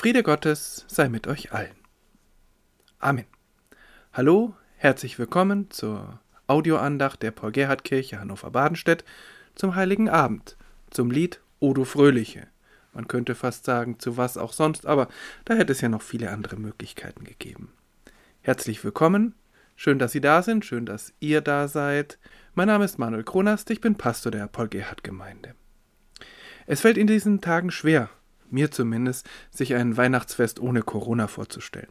Friede Gottes sei mit euch allen. Amen. Hallo, herzlich willkommen zur Audioandacht der Paul-Gerhardt-Kirche Hannover-Badenstedt zum Heiligen Abend, zum Lied Odo Fröhliche. Man könnte fast sagen, zu was auch sonst, aber da hätte es ja noch viele andere Möglichkeiten gegeben. Herzlich willkommen, schön, dass Sie da sind, schön, dass ihr da seid. Mein Name ist Manuel Kronast, ich bin Pastor der Paul-Gerhardt-Gemeinde. Es fällt in diesen Tagen schwer, mir zumindest, sich ein Weihnachtsfest ohne Corona vorzustellen.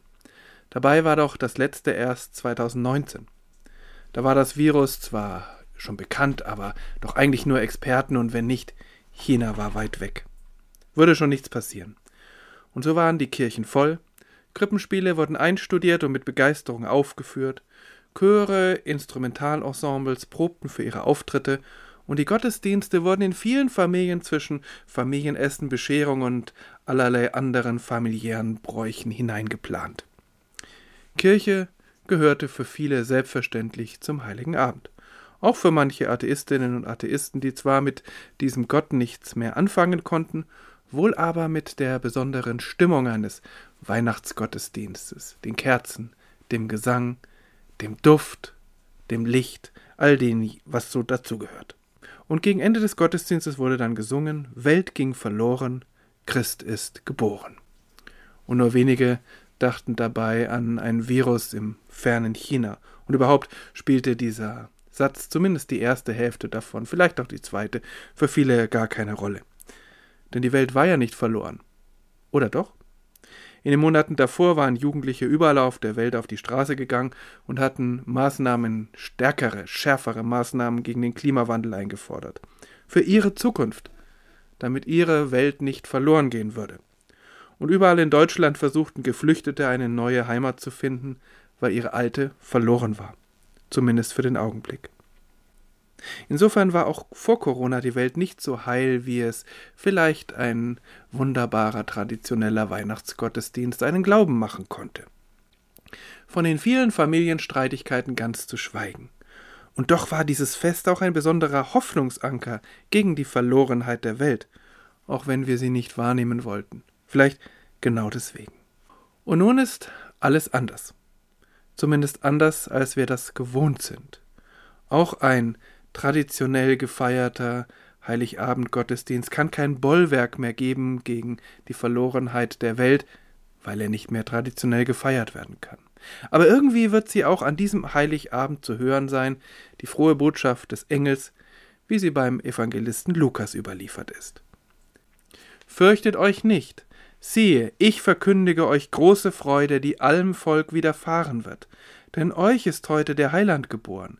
Dabei war doch das letzte erst 2019. Da war das Virus zwar schon bekannt, aber doch eigentlich nur Experten und wenn nicht, China war weit weg. Würde schon nichts passieren. Und so waren die Kirchen voll, Krippenspiele wurden einstudiert und mit Begeisterung aufgeführt, Chöre, Instrumentalensembles probten für ihre Auftritte und die Gottesdienste wurden in vielen Familien zwischen Familienessen, Bescherung und allerlei anderen familiären Bräuchen hineingeplant. Kirche gehörte für viele selbstverständlich zum heiligen Abend. Auch für manche Atheistinnen und Atheisten, die zwar mit diesem Gott nichts mehr anfangen konnten, wohl aber mit der besonderen Stimmung eines Weihnachtsgottesdienstes, den Kerzen, dem Gesang, dem Duft, dem Licht, all dem, was so dazugehört. Und gegen Ende des Gottesdienstes wurde dann gesungen, Welt ging verloren, Christ ist geboren. Und nur wenige dachten dabei an ein Virus im fernen China. Und überhaupt spielte dieser Satz, zumindest die erste Hälfte davon, vielleicht auch die zweite, für viele gar keine Rolle. Denn die Welt war ja nicht verloren. Oder doch? In den Monaten davor waren Jugendliche überall auf der Welt auf die Straße gegangen und hatten Maßnahmen, stärkere, schärfere Maßnahmen gegen den Klimawandel eingefordert. Für ihre Zukunft, damit ihre Welt nicht verloren gehen würde. Und überall in Deutschland versuchten Geflüchtete eine neue Heimat zu finden, weil ihre alte verloren war. Zumindest für den Augenblick. Insofern war auch vor Corona die Welt nicht so heil, wie es vielleicht ein wunderbarer traditioneller Weihnachtsgottesdienst einen Glauben machen konnte. Von den vielen Familienstreitigkeiten ganz zu schweigen. Und doch war dieses Fest auch ein besonderer Hoffnungsanker gegen die Verlorenheit der Welt, auch wenn wir sie nicht wahrnehmen wollten. Vielleicht genau deswegen. Und nun ist alles anders. Zumindest anders, als wir das gewohnt sind. Auch ein traditionell gefeierter Heiligabend-Gottesdienst kann kein Bollwerk mehr geben gegen die Verlorenheit der Welt, weil er nicht mehr traditionell gefeiert werden kann. Aber irgendwie wird sie auch an diesem Heiligabend zu hören sein, die frohe Botschaft des Engels, wie sie beim Evangelisten Lukas überliefert ist. Fürchtet euch nicht, siehe, ich verkündige euch große Freude, die allem Volk widerfahren wird, denn euch ist heute der Heiland geboren,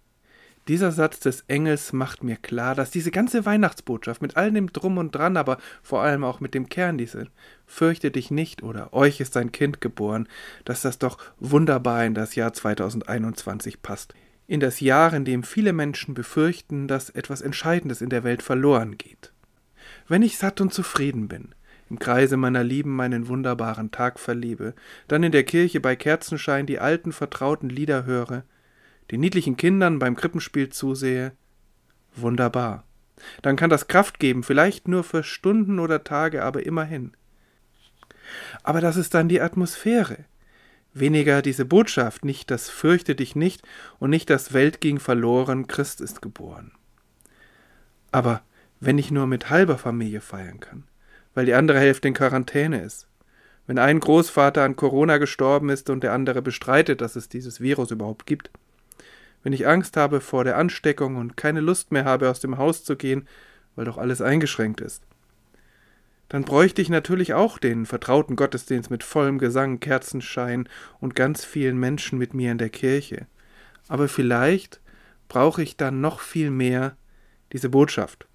dieser Satz des Engels macht mir klar, dass diese ganze Weihnachtsbotschaft mit all dem Drum und Dran, aber vor allem auch mit dem Kern diese Fürchte dich nicht oder euch ist ein Kind geboren, dass das doch wunderbar in das Jahr 2021 passt. In das Jahr, in dem viele Menschen befürchten, dass etwas Entscheidendes in der Welt verloren geht. Wenn ich satt und zufrieden bin, im Kreise meiner Lieben meinen wunderbaren Tag verliebe, dann in der Kirche bei Kerzenschein die alten vertrauten Lieder höre, den niedlichen Kindern beim Krippenspiel zusehe, wunderbar. Dann kann das Kraft geben, vielleicht nur für Stunden oder Tage, aber immerhin. Aber das ist dann die Atmosphäre. Weniger diese Botschaft, nicht das Fürchte dich nicht und nicht das Welt ging verloren, Christ ist geboren. Aber wenn ich nur mit halber Familie feiern kann, weil die andere Hälfte in Quarantäne ist, wenn ein Großvater an Corona gestorben ist und der andere bestreitet, dass es dieses Virus überhaupt gibt, wenn ich Angst habe vor der Ansteckung und keine Lust mehr habe, aus dem Haus zu gehen, weil doch alles eingeschränkt ist. Dann bräuchte ich natürlich auch den vertrauten Gottesdienst mit vollem Gesang, Kerzenschein und ganz vielen Menschen mit mir in der Kirche. Aber vielleicht brauche ich dann noch viel mehr diese Botschaft.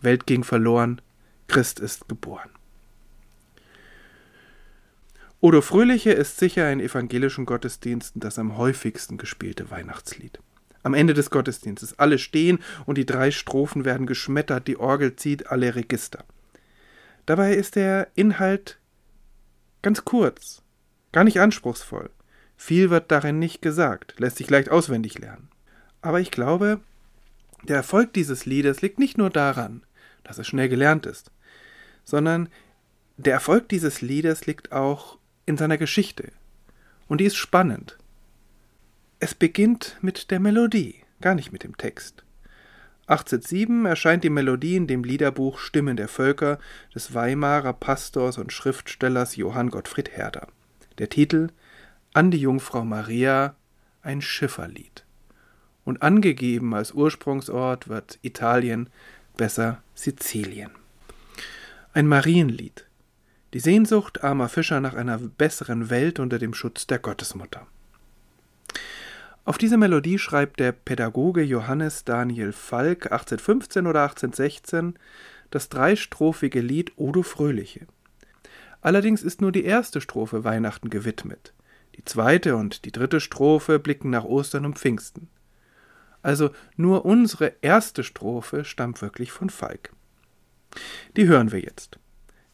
Welt ging verloren, Christ ist geboren. Odo Fröhliche ist sicher in evangelischen Gottesdiensten das am häufigsten gespielte Weihnachtslied. Am Ende des Gottesdienstes alle stehen und die drei Strophen werden geschmettert, die Orgel zieht alle Register. Dabei ist der Inhalt ganz kurz, gar nicht anspruchsvoll. Viel wird darin nicht gesagt, lässt sich leicht auswendig lernen. Aber ich glaube, der Erfolg dieses Liedes liegt nicht nur daran, dass es schnell gelernt ist, sondern der Erfolg dieses Liedes liegt auch in seiner Geschichte. Und die ist spannend. Es beginnt mit der Melodie, gar nicht mit dem Text. 1807 erscheint die Melodie in dem Liederbuch Stimmen der Völker des Weimarer Pastors und Schriftstellers Johann Gottfried Herder. Der Titel An die Jungfrau Maria, ein Schifferlied. Und angegeben als Ursprungsort wird Italien, besser Sizilien. Ein Marienlied, die Sehnsucht armer Fischer nach einer besseren Welt unter dem Schutz der Gottesmutter. Auf diese Melodie schreibt der Pädagoge Johannes Daniel Falk 1815 oder 1816 das dreistrophige Lied Odo Fröhliche. Allerdings ist nur die erste Strophe Weihnachten gewidmet. Die zweite und die dritte Strophe blicken nach Ostern und Pfingsten. Also nur unsere erste Strophe stammt wirklich von Falk. Die hören wir jetzt.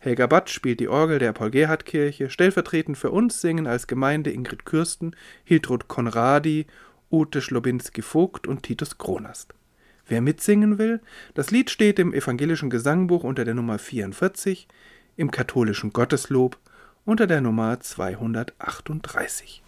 Helga Batt spielt die Orgel der Paul-Gerhardt-Kirche, stellvertretend für uns singen als Gemeinde Ingrid Kürsten, Hiltrud Konradi, Ute Schlobinski-Vogt und Titus Kronast. Wer mitsingen will, das Lied steht im evangelischen Gesangbuch unter der Nummer 44, im katholischen Gotteslob unter der Nummer 238.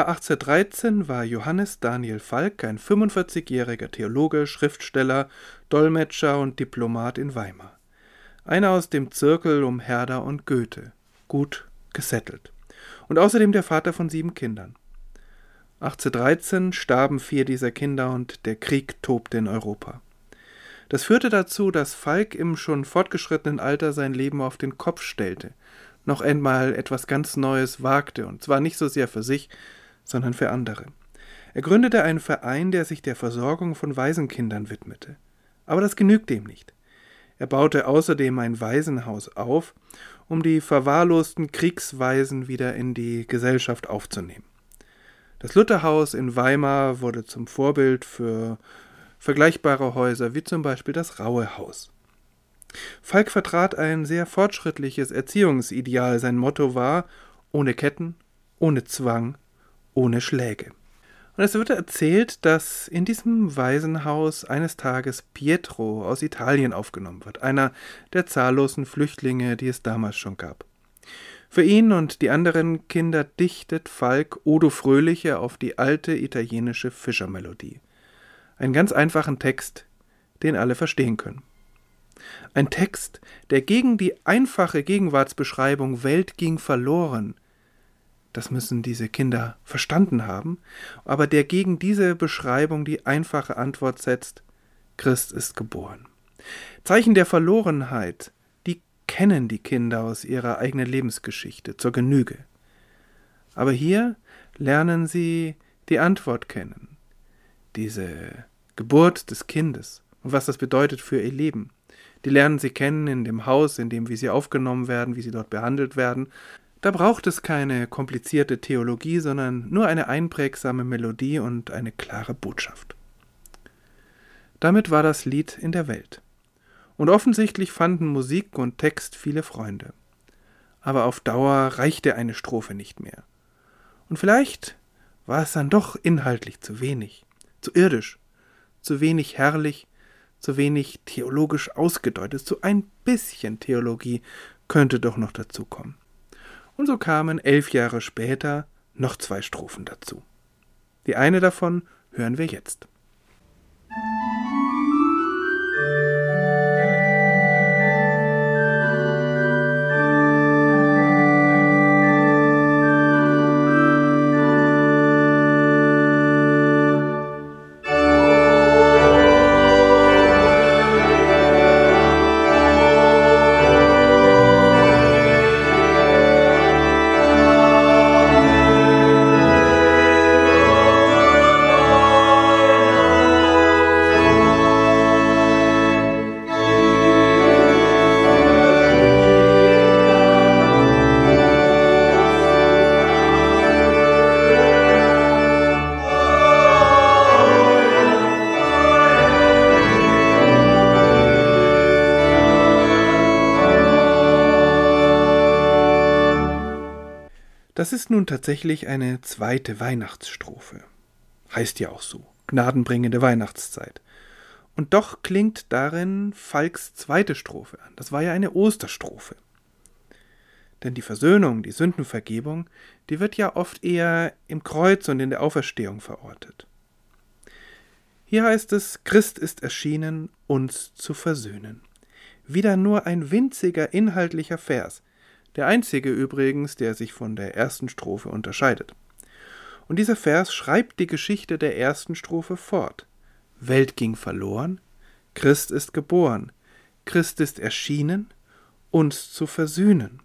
Jahr 1813 war Johannes Daniel Falk ein 45-jähriger Theologe, Schriftsteller, Dolmetscher und Diplomat in Weimar. Einer aus dem Zirkel um Herder und Goethe, gut gesettelt. Und außerdem der Vater von sieben Kindern. 1813 starben vier dieser Kinder und der Krieg tobte in Europa. Das führte dazu, dass Falk im schon fortgeschrittenen Alter sein Leben auf den Kopf stellte, noch einmal etwas ganz Neues wagte, und zwar nicht so sehr für sich, sondern für andere. Er gründete einen Verein, der sich der Versorgung von Waisenkindern widmete. Aber das genügte ihm nicht. Er baute außerdem ein Waisenhaus auf, um die verwahrlosten Kriegsweisen wieder in die Gesellschaft aufzunehmen. Das Lutherhaus in Weimar wurde zum Vorbild für vergleichbare Häuser wie zum Beispiel das Raue Haus. Falk vertrat ein sehr fortschrittliches Erziehungsideal. Sein Motto war ohne Ketten, ohne Zwang, ohne Schläge. Und es wird erzählt, dass in diesem Waisenhaus eines Tages Pietro aus Italien aufgenommen wird, einer der zahllosen Flüchtlinge, die es damals schon gab. Für ihn und die anderen Kinder dichtet Falk Odo Fröhliche auf die alte italienische Fischermelodie. Einen ganz einfachen Text, den alle verstehen können. Ein Text, der gegen die einfache Gegenwartsbeschreibung Welt ging verloren das müssen diese Kinder verstanden haben, aber der gegen diese Beschreibung die einfache Antwort setzt, Christ ist geboren. Zeichen der Verlorenheit, die kennen die Kinder aus ihrer eigenen Lebensgeschichte zur Genüge. Aber hier lernen sie die Antwort kennen, diese Geburt des Kindes und was das bedeutet für ihr Leben. Die lernen sie kennen in dem Haus, in dem wie sie aufgenommen werden, wie sie dort behandelt werden, da braucht es keine komplizierte Theologie, sondern nur eine einprägsame Melodie und eine klare Botschaft. Damit war das Lied in der Welt. Und offensichtlich fanden Musik und Text viele Freunde. Aber auf Dauer reichte eine Strophe nicht mehr. Und vielleicht war es dann doch inhaltlich zu wenig, zu irdisch, zu wenig herrlich, zu wenig theologisch ausgedeutet, zu ein bisschen Theologie könnte doch noch dazu kommen. Und so kamen elf Jahre später noch zwei Strophen dazu. Die eine davon hören wir jetzt. Das nun tatsächlich eine zweite Weihnachtsstrophe. Heißt ja auch so, gnadenbringende Weihnachtszeit. Und doch klingt darin Falks zweite Strophe an. Das war ja eine Osterstrophe. Denn die Versöhnung, die Sündenvergebung, die wird ja oft eher im Kreuz und in der Auferstehung verortet. Hier heißt es, Christ ist erschienen, uns zu versöhnen. Wieder nur ein winziger inhaltlicher Vers, der einzige übrigens, der sich von der ersten Strophe unterscheidet. Und dieser Vers schreibt die Geschichte der ersten Strophe fort. Welt ging verloren, Christ ist geboren, Christ ist erschienen, uns zu versöhnen.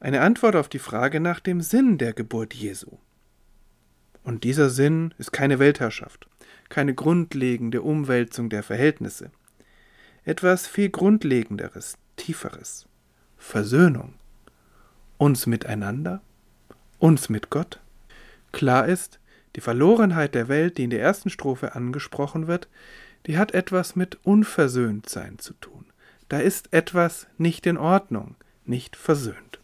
Eine Antwort auf die Frage nach dem Sinn der Geburt Jesu. Und dieser Sinn ist keine Weltherrschaft, keine grundlegende Umwälzung der Verhältnisse. Etwas viel Grundlegenderes, Tieferes. Versöhnung. Uns miteinander, uns mit Gott. Klar ist, die Verlorenheit der Welt, die in der ersten Strophe angesprochen wird, die hat etwas mit Unversöhntsein zu tun. Da ist etwas nicht in Ordnung, nicht versöhnt.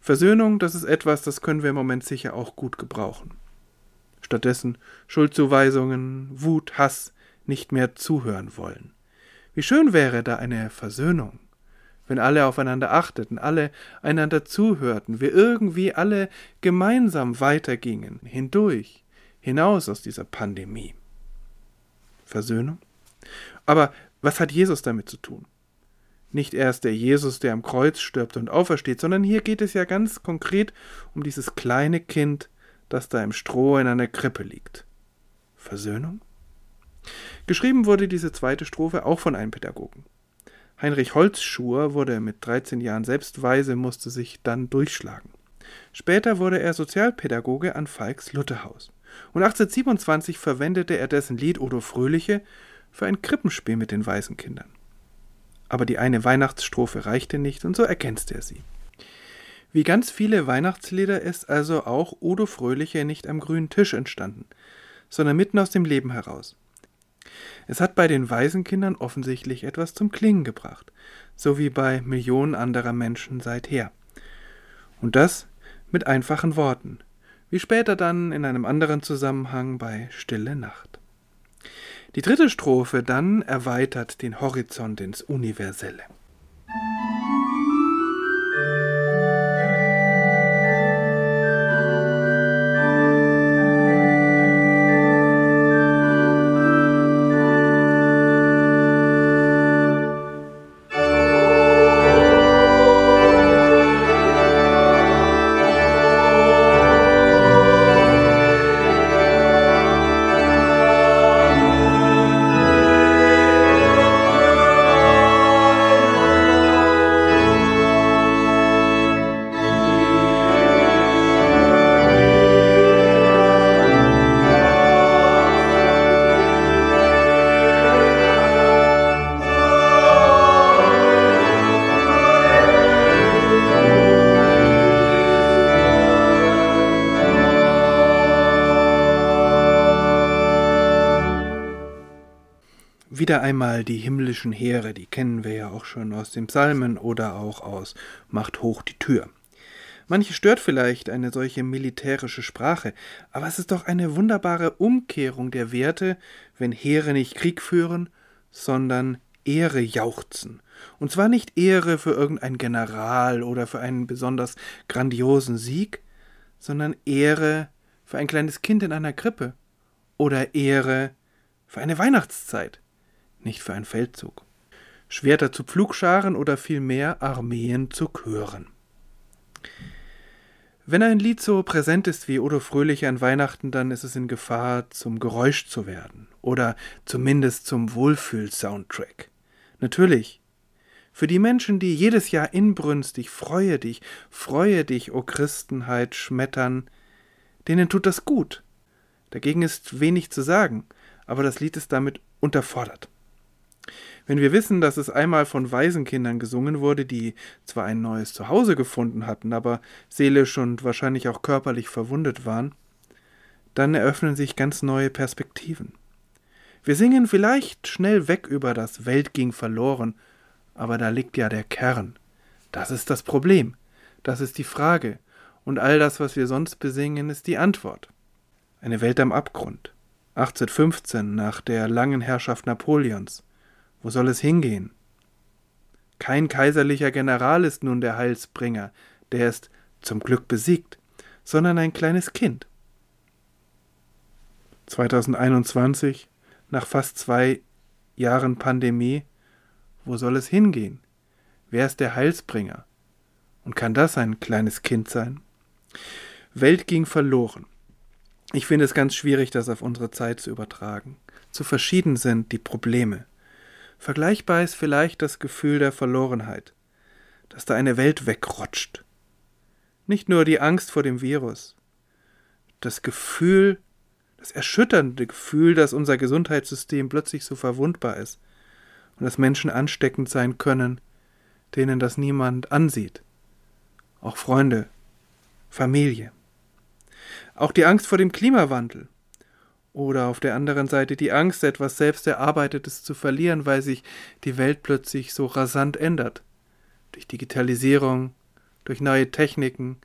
Versöhnung, das ist etwas, das können wir im Moment sicher auch gut gebrauchen. Stattdessen Schuldzuweisungen, Wut, Hass, nicht mehr zuhören wollen. Wie schön wäre da eine Versöhnung wenn alle aufeinander achteten, alle einander zuhörten, wir irgendwie alle gemeinsam weitergingen, hindurch, hinaus aus dieser Pandemie. Versöhnung? Aber was hat Jesus damit zu tun? Nicht erst der Jesus, der am Kreuz stirbt und aufersteht, sondern hier geht es ja ganz konkret um dieses kleine Kind, das da im Stroh in einer Krippe liegt. Versöhnung? Geschrieben wurde diese zweite Strophe auch von einem Pädagogen. Heinrich Holzschuher wurde mit 13 Jahren selbst weise, musste sich dann durchschlagen. Später wurde er Sozialpädagoge an Falks Lutherhaus. Und 1827 verwendete er dessen Lied Odo Fröhliche für ein Krippenspiel mit den Waisenkindern. Aber die eine Weihnachtsstrophe reichte nicht und so ergänzte er sie. Wie ganz viele Weihnachtslieder ist also auch Odo Fröhliche nicht am grünen Tisch entstanden, sondern mitten aus dem Leben heraus. Es hat bei den Waisenkindern offensichtlich etwas zum Klingen gebracht, so wie bei Millionen anderer Menschen seither. Und das mit einfachen Worten, wie später dann in einem anderen Zusammenhang bei Stille Nacht. Die dritte Strophe dann erweitert den Horizont ins Universelle. Wieder einmal die himmlischen Heere, die kennen wir ja auch schon aus den Psalmen oder auch aus Macht hoch die Tür. Manche stört vielleicht eine solche militärische Sprache, aber es ist doch eine wunderbare Umkehrung der Werte, wenn Heere nicht Krieg führen, sondern Ehre jauchzen. Und zwar nicht Ehre für irgendein General oder für einen besonders grandiosen Sieg, sondern Ehre für ein kleines Kind in einer Krippe oder Ehre für eine Weihnachtszeit, nicht für einen Feldzug. Schwerter zu Pflugscharen oder vielmehr Armeen zu Chören. Wenn ein Lied so präsent ist wie Odo Fröhlich an Weihnachten, dann ist es in Gefahr, zum Geräusch zu werden oder zumindest zum Wohlfühl-Soundtrack. Natürlich, für die Menschen, die jedes Jahr inbrünstig Freue dich, freue dich, o Christenheit, schmettern, denen tut das gut. Dagegen ist wenig zu sagen, aber das Lied ist damit unterfordert. Wenn wir wissen, dass es einmal von Waisenkindern gesungen wurde, die zwar ein neues Zuhause gefunden hatten, aber seelisch und wahrscheinlich auch körperlich verwundet waren, dann eröffnen sich ganz neue Perspektiven. Wir singen vielleicht schnell weg über das Welt ging verloren, aber da liegt ja der Kern. Das ist das Problem. Das ist die Frage. Und all das, was wir sonst besingen, ist die Antwort. Eine Welt am Abgrund. 1815 nach der langen Herrschaft Napoleons. Wo soll es hingehen? Kein kaiserlicher General ist nun der Heilsbringer, der ist zum Glück besiegt, sondern ein kleines Kind. 2021, nach fast zwei Jahren Pandemie, wo soll es hingehen? Wer ist der Heilsbringer? Und kann das ein kleines Kind sein? Welt ging verloren. Ich finde es ganz schwierig, das auf unsere Zeit zu übertragen. Zu verschieden sind die Probleme. Vergleichbar ist vielleicht das Gefühl der Verlorenheit, dass da eine Welt wegrutscht. Nicht nur die Angst vor dem Virus, das Gefühl, das erschütternde Gefühl, dass unser Gesundheitssystem plötzlich so verwundbar ist und dass Menschen ansteckend sein können, denen das niemand ansieht. Auch Freunde, Familie. Auch die Angst vor dem Klimawandel, oder auf der anderen Seite die Angst, etwas selbst Erarbeitetes zu verlieren, weil sich die Welt plötzlich so rasant ändert. Durch Digitalisierung, durch neue Techniken,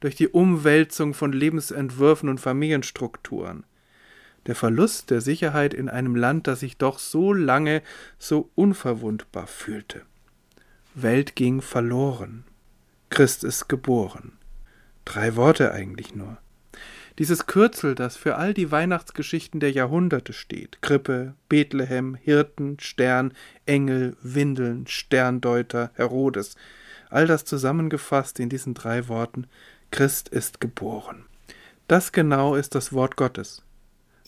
durch die Umwälzung von Lebensentwürfen und Familienstrukturen. Der Verlust der Sicherheit in einem Land, das sich doch so lange so unverwundbar fühlte. Welt ging verloren. Christ ist geboren. Drei Worte eigentlich nur. Dieses Kürzel, das für all die Weihnachtsgeschichten der Jahrhunderte steht. Krippe, Bethlehem, Hirten, Stern, Engel, Windeln, Sterndeuter, Herodes. All das zusammengefasst in diesen drei Worten. Christ ist geboren. Das genau ist das Wort Gottes.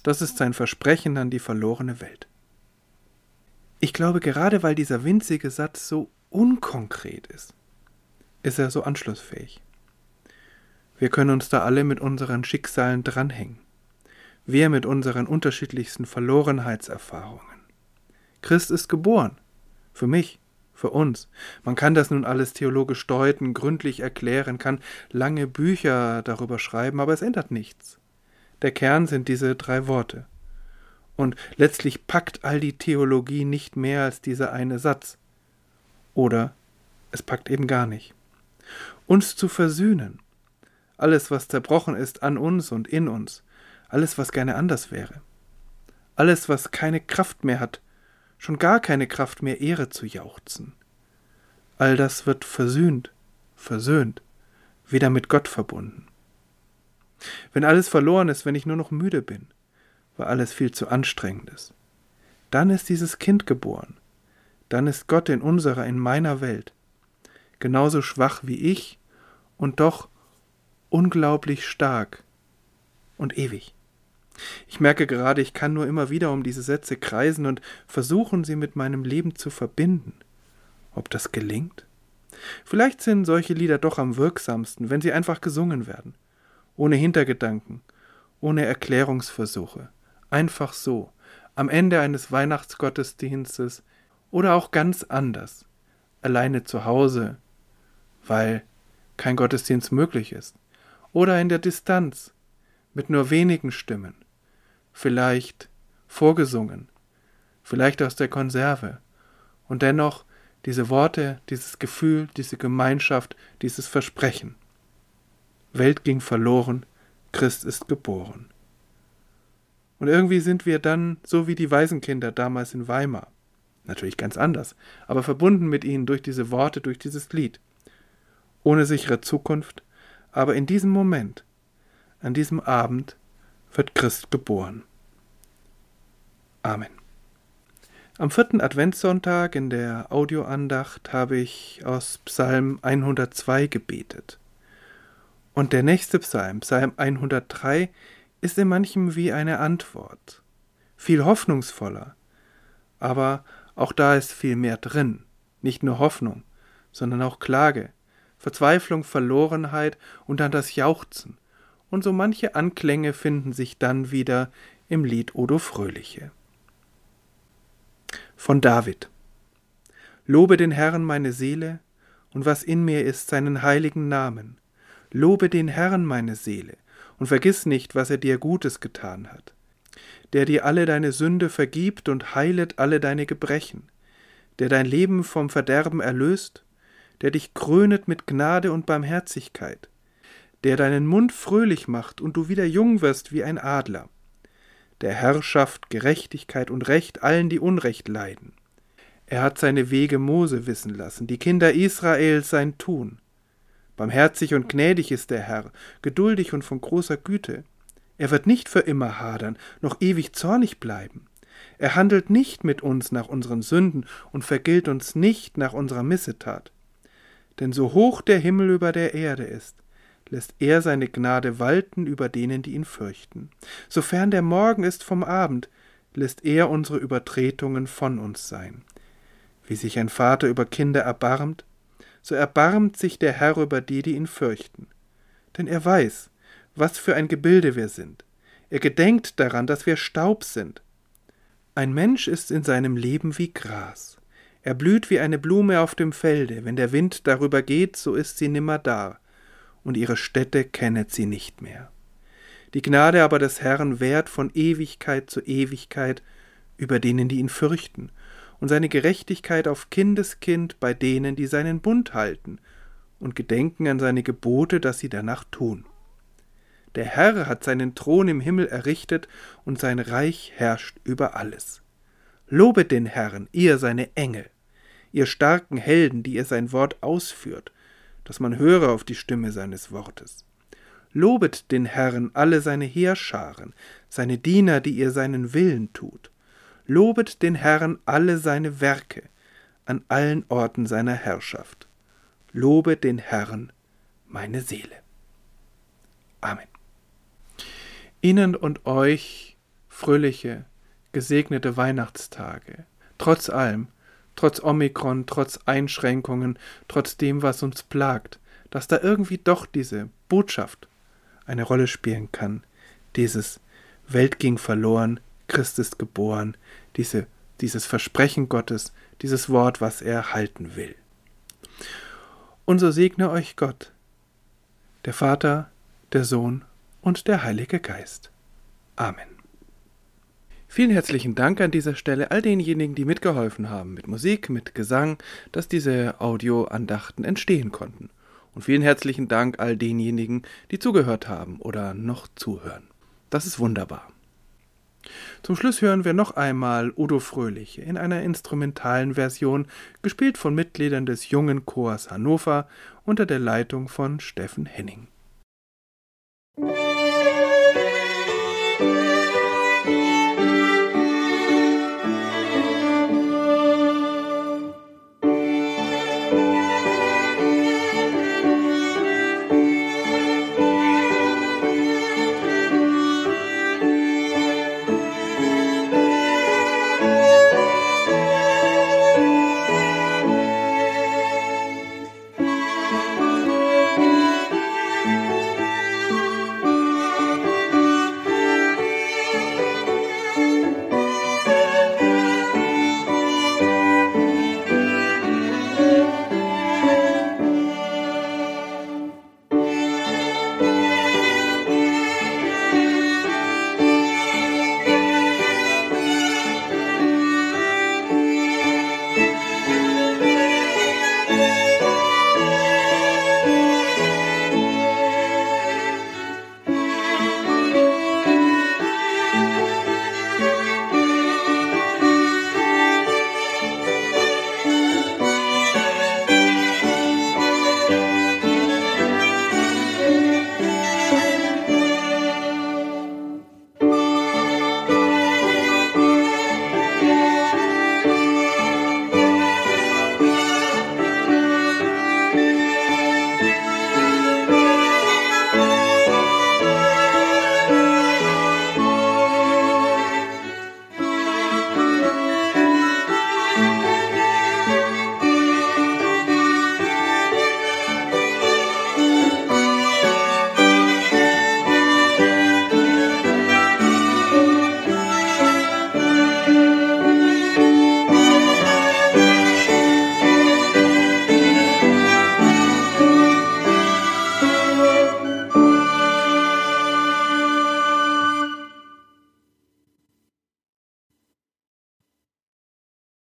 Das ist sein Versprechen an die verlorene Welt. Ich glaube, gerade weil dieser winzige Satz so unkonkret ist, ist er so anschlussfähig. Wir können uns da alle mit unseren Schicksalen dranhängen. Wir mit unseren unterschiedlichsten Verlorenheitserfahrungen. Christ ist geboren. Für mich, für uns. Man kann das nun alles theologisch deuten, gründlich erklären, kann lange Bücher darüber schreiben, aber es ändert nichts. Der Kern sind diese drei Worte. Und letztlich packt all die Theologie nicht mehr als dieser eine Satz. Oder es packt eben gar nicht. Uns zu versöhnen, alles, was zerbrochen ist an uns und in uns, alles, was gerne anders wäre, alles, was keine Kraft mehr hat, schon gar keine Kraft mehr Ehre zu jauchzen. All das wird versöhnt, versöhnt, wieder mit Gott verbunden. Wenn alles verloren ist, wenn ich nur noch müde bin, weil alles viel zu anstrengend ist, dann ist dieses Kind geboren, dann ist Gott in unserer, in meiner Welt, genauso schwach wie ich und doch unglaublich stark und ewig. Ich merke gerade, ich kann nur immer wieder um diese Sätze kreisen und versuchen, sie mit meinem Leben zu verbinden. Ob das gelingt? Vielleicht sind solche Lieder doch am wirksamsten, wenn sie einfach gesungen werden, ohne Hintergedanken, ohne Erklärungsversuche, einfach so, am Ende eines Weihnachtsgottesdienstes oder auch ganz anders, alleine zu Hause, weil kein Gottesdienst möglich ist oder in der Distanz, mit nur wenigen Stimmen, vielleicht vorgesungen, vielleicht aus der Konserve, und dennoch diese Worte, dieses Gefühl, diese Gemeinschaft, dieses Versprechen. Welt ging verloren, Christ ist geboren. Und irgendwie sind wir dann so wie die Waisenkinder damals in Weimar. Natürlich ganz anders, aber verbunden mit ihnen durch diese Worte, durch dieses Lied. Ohne sichere Zukunft, aber in diesem Moment, an diesem Abend, wird Christ geboren. Amen. Am vierten Adventssonntag in der Audioandacht habe ich aus Psalm 102 gebetet. Und der nächste Psalm, Psalm 103, ist in manchem wie eine Antwort. Viel hoffnungsvoller. Aber auch da ist viel mehr drin. Nicht nur Hoffnung, sondern auch Klage, Verzweiflung, Verlorenheit und dann das Jauchzen. Und so manche Anklänge finden sich dann wieder im Lied Odo Fröhliche. Von David. Lobe den Herrn meine Seele, und was in mir ist, seinen heiligen Namen. Lobe den Herrn meine Seele, und vergiss nicht, was er dir Gutes getan hat, der dir alle deine Sünde vergibt und heilet alle deine Gebrechen, der dein Leben vom Verderben erlöst, der dich krönet mit Gnade und Barmherzigkeit, der deinen Mund fröhlich macht und du wieder jung wirst wie ein Adler, der Herrschaft, Gerechtigkeit und Recht allen, die Unrecht leiden. Er hat seine Wege Mose wissen lassen, die Kinder Israels sein Tun. Barmherzig und gnädig ist der Herr, geduldig und von großer Güte. Er wird nicht für immer hadern, noch ewig zornig bleiben. Er handelt nicht mit uns nach unseren Sünden und vergilt uns nicht nach unserer Missetat. Denn so hoch der Himmel über der Erde ist, lässt er seine Gnade walten über denen, die ihn fürchten. Sofern der Morgen ist vom Abend, lässt er unsere Übertretungen von uns sein. Wie sich ein Vater über Kinder erbarmt, so erbarmt sich der Herr über die, die ihn fürchten. Denn er weiß, was für ein Gebilde wir sind. Er gedenkt daran, dass wir Staub sind. Ein Mensch ist in seinem Leben wie Gras. Er blüht wie eine Blume auf dem Felde, wenn der Wind darüber geht, so ist sie nimmer da, und ihre Stätte kennet sie nicht mehr. Die Gnade aber des Herrn währt von Ewigkeit zu Ewigkeit über denen, die ihn fürchten, und seine Gerechtigkeit auf Kindeskind bei denen, die seinen Bund halten und gedenken an seine Gebote, dass sie danach tun. Der Herr hat seinen Thron im Himmel errichtet und sein Reich herrscht über alles. Lobet den Herrn, ihr seine Engel, ihr starken Helden, die ihr sein Wort ausführt, dass man höre auf die Stimme seines Wortes. Lobet den Herrn alle seine Heerscharen, seine Diener, die ihr seinen Willen tut. Lobet den Herrn alle seine Werke an allen Orten seiner Herrschaft. Lobe den Herrn meine Seele. Amen. Ihnen und euch fröhliche, gesegnete Weihnachtstage, trotz allem, trotz Omikron, trotz Einschränkungen, trotz dem, was uns plagt, dass da irgendwie doch diese Botschaft eine Rolle spielen kann, dieses Welt ging verloren, Christ ist geboren, diese, dieses Versprechen Gottes, dieses Wort, was er halten will. Und so segne euch Gott, der Vater, der Sohn und der Heilige Geist. Amen. Vielen herzlichen Dank an dieser Stelle all denjenigen, die mitgeholfen haben, mit Musik, mit Gesang, dass diese Audioandachten entstehen konnten. Und vielen herzlichen Dank all denjenigen, die zugehört haben oder noch zuhören. Das ist wunderbar. Zum Schluss hören wir noch einmal Udo Fröhliche in einer instrumentalen Version, gespielt von Mitgliedern des jungen Chors Hannover unter der Leitung von Steffen Henning.